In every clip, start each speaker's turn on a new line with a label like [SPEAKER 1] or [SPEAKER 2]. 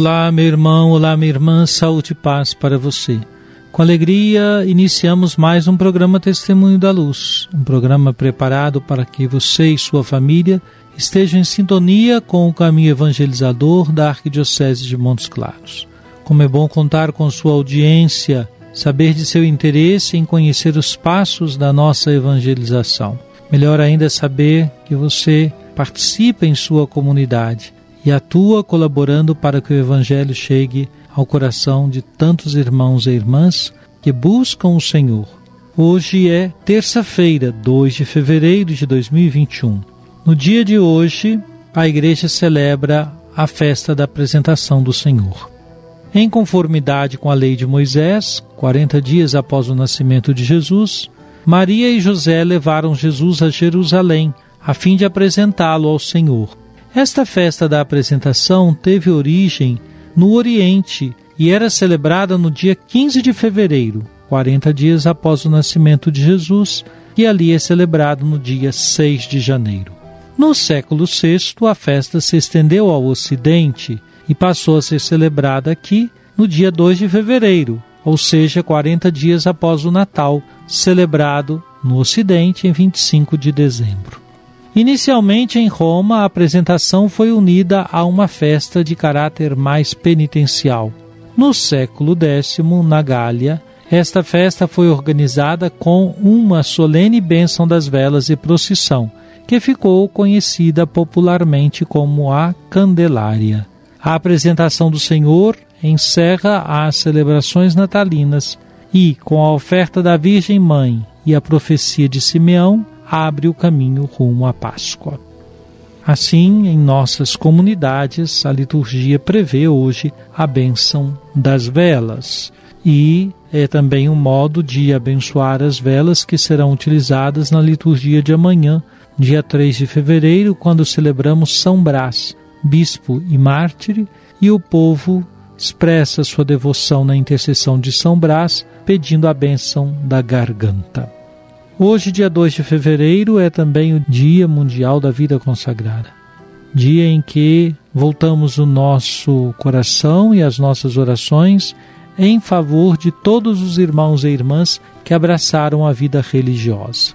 [SPEAKER 1] Olá, meu irmão, olá, minha irmã, saúde e paz para você. Com alegria, iniciamos mais um programa Testemunho da Luz, um programa preparado para que você e sua família estejam em sintonia com o caminho evangelizador da Arquidiocese de Montes Claros. Como é bom contar com sua audiência, saber de seu interesse em conhecer os passos da nossa evangelização. Melhor ainda é saber que você participa em sua comunidade e atua colaborando para que o Evangelho chegue ao coração de tantos irmãos e irmãs que buscam o Senhor. Hoje é terça-feira, 2 de fevereiro de 2021. No dia de hoje, a igreja celebra a festa da apresentação do Senhor. Em conformidade com a lei de Moisés, 40 dias após o nascimento de Jesus, Maria e José levaram Jesus a Jerusalém a fim de apresentá-lo ao Senhor. Esta festa da apresentação teve origem no Oriente e era celebrada no dia 15 de fevereiro, 40 dias após o nascimento de Jesus, e ali é celebrado no dia 6 de janeiro. No século VI, a festa se estendeu ao Ocidente e passou a ser celebrada aqui no dia 2 de fevereiro, ou seja, 40 dias após o Natal, celebrado no Ocidente em 25 de dezembro. Inicialmente em Roma, a apresentação foi unida a uma festa de caráter mais penitencial. No século X, na Gália, esta festa foi organizada com uma solene bênção das velas e procissão, que ficou conhecida popularmente como a Candelária. A apresentação do Senhor encerra as celebrações natalinas e, com a oferta da Virgem Mãe e a profecia de Simeão, abre o caminho rumo à Páscoa. Assim, em nossas comunidades, a liturgia prevê hoje a bênção das velas e é também um modo de abençoar as velas que serão utilizadas na liturgia de amanhã, dia 3 de fevereiro, quando celebramos São Brás, bispo e mártir, e o povo expressa sua devoção na intercessão de São Brás, pedindo a bênção da garganta. Hoje, dia 2 de fevereiro, é também o Dia Mundial da Vida Consagrada. Dia em que voltamos o nosso coração e as nossas orações em favor de todos os irmãos e irmãs que abraçaram a vida religiosa.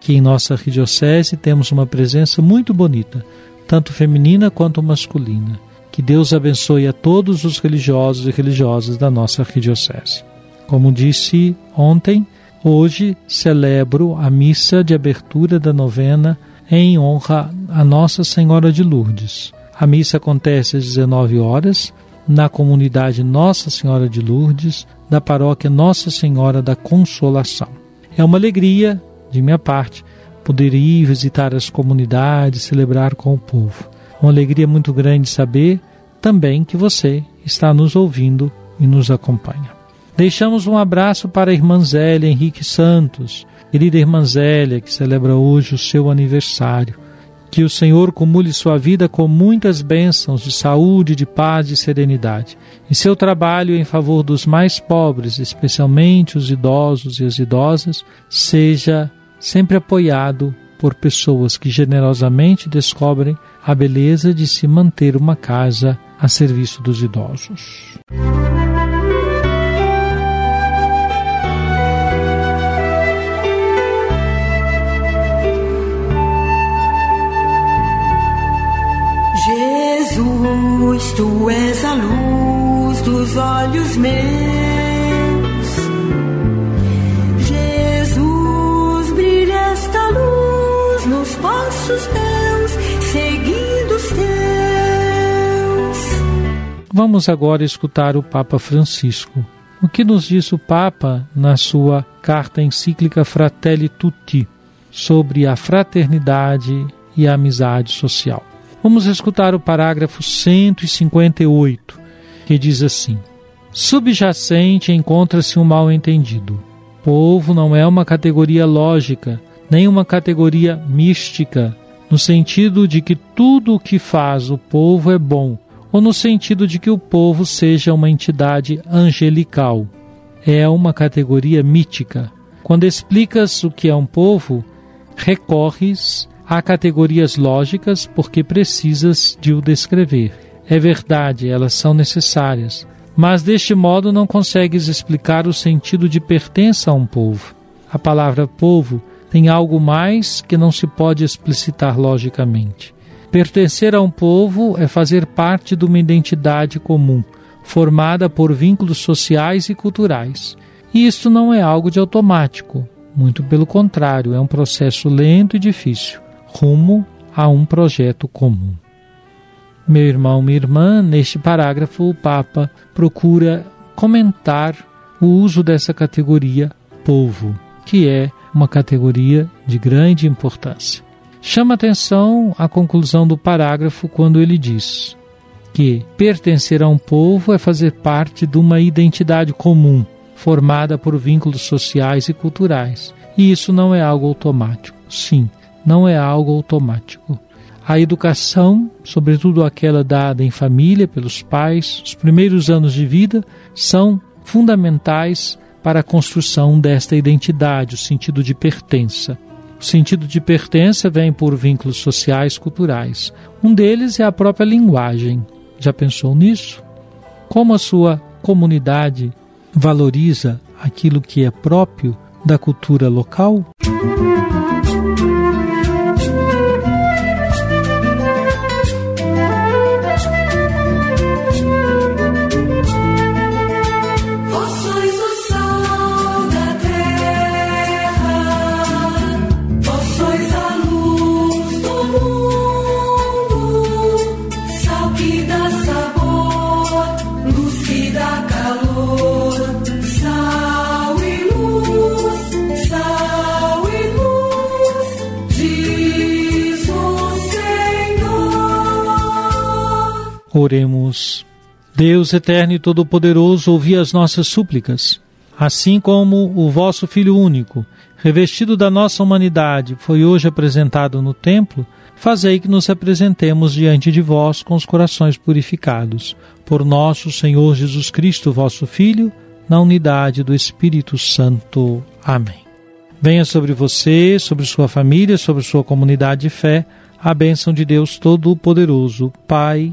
[SPEAKER 1] Que em nossa arquidiocese temos uma presença muito bonita, tanto feminina quanto masculina. Que Deus abençoe a todos os religiosos e religiosas da nossa arquidiocese. Como disse ontem, Hoje celebro a missa de abertura da novena em honra a Nossa Senhora de Lourdes. A missa acontece às 19 horas na comunidade Nossa Senhora de Lourdes, da paróquia Nossa Senhora da Consolação. É uma alegria, de minha parte, poder ir visitar as comunidades, celebrar com o povo. Uma alegria muito grande saber também que você está nos ouvindo e nos acompanha. Deixamos um abraço para a irmã Zélia Henrique Santos, querida irmã Zélia, que celebra hoje o seu aniversário. Que o Senhor cumule sua vida com muitas bênçãos de saúde, de paz e serenidade. E seu trabalho em favor dos mais pobres, especialmente os idosos e as idosas, seja sempre apoiado por pessoas que generosamente descobrem a beleza de se manter uma casa a serviço dos idosos.
[SPEAKER 2] a luz dos olhos meus. Jesus, brilha esta luz nos passos teus, seguindo os teus.
[SPEAKER 1] Vamos agora escutar o Papa Francisco. O que nos disse o Papa na sua carta encíclica Fratelli Tutti sobre a fraternidade e a amizade social? Vamos escutar o parágrafo 158, que diz assim: Subjacente encontra-se um mal-entendido. Povo não é uma categoria lógica, nem uma categoria mística, no sentido de que tudo o que faz o povo é bom ou no sentido de que o povo seja uma entidade angelical. É uma categoria mítica. Quando explicas o que é um povo, recorres a categorias lógicas porque precisas de o descrever. É verdade, elas são necessárias, mas deste modo não consegues explicar o sentido de pertença a um povo. A palavra povo tem algo mais que não se pode explicitar logicamente. Pertencer a um povo é fazer parte de uma identidade comum, formada por vínculos sociais e culturais. E isto não é algo de automático, muito pelo contrário, é um processo lento e difícil, rumo a um projeto comum. Meu irmão, minha irmã, neste parágrafo o Papa procura comentar o uso dessa categoria povo, que é uma categoria de grande importância. Chama atenção a conclusão do parágrafo quando ele diz que pertencer a um povo é fazer parte de uma identidade comum, formada por vínculos sociais e culturais. E isso não é algo automático. Sim, não é algo automático. A educação, sobretudo aquela dada em família pelos pais, os primeiros anos de vida, são fundamentais para a construção desta identidade, o sentido de pertença. O sentido de pertença vem por vínculos sociais culturais. Um deles é a própria linguagem. Já pensou nisso? Como a sua comunidade valoriza aquilo que é próprio da cultura local? Oremos. Deus eterno e todo-poderoso, ouvi as nossas súplicas. Assim como o vosso Filho único, revestido da nossa humanidade, foi hoje apresentado no templo, fazei que nos apresentemos diante de vós com os corações purificados. Por nosso Senhor Jesus Cristo, vosso Filho, na unidade do Espírito Santo. Amém. Venha sobre você, sobre sua família, sobre sua comunidade de fé, a bênção de Deus Todo-Poderoso, Pai,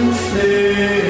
[SPEAKER 3] and say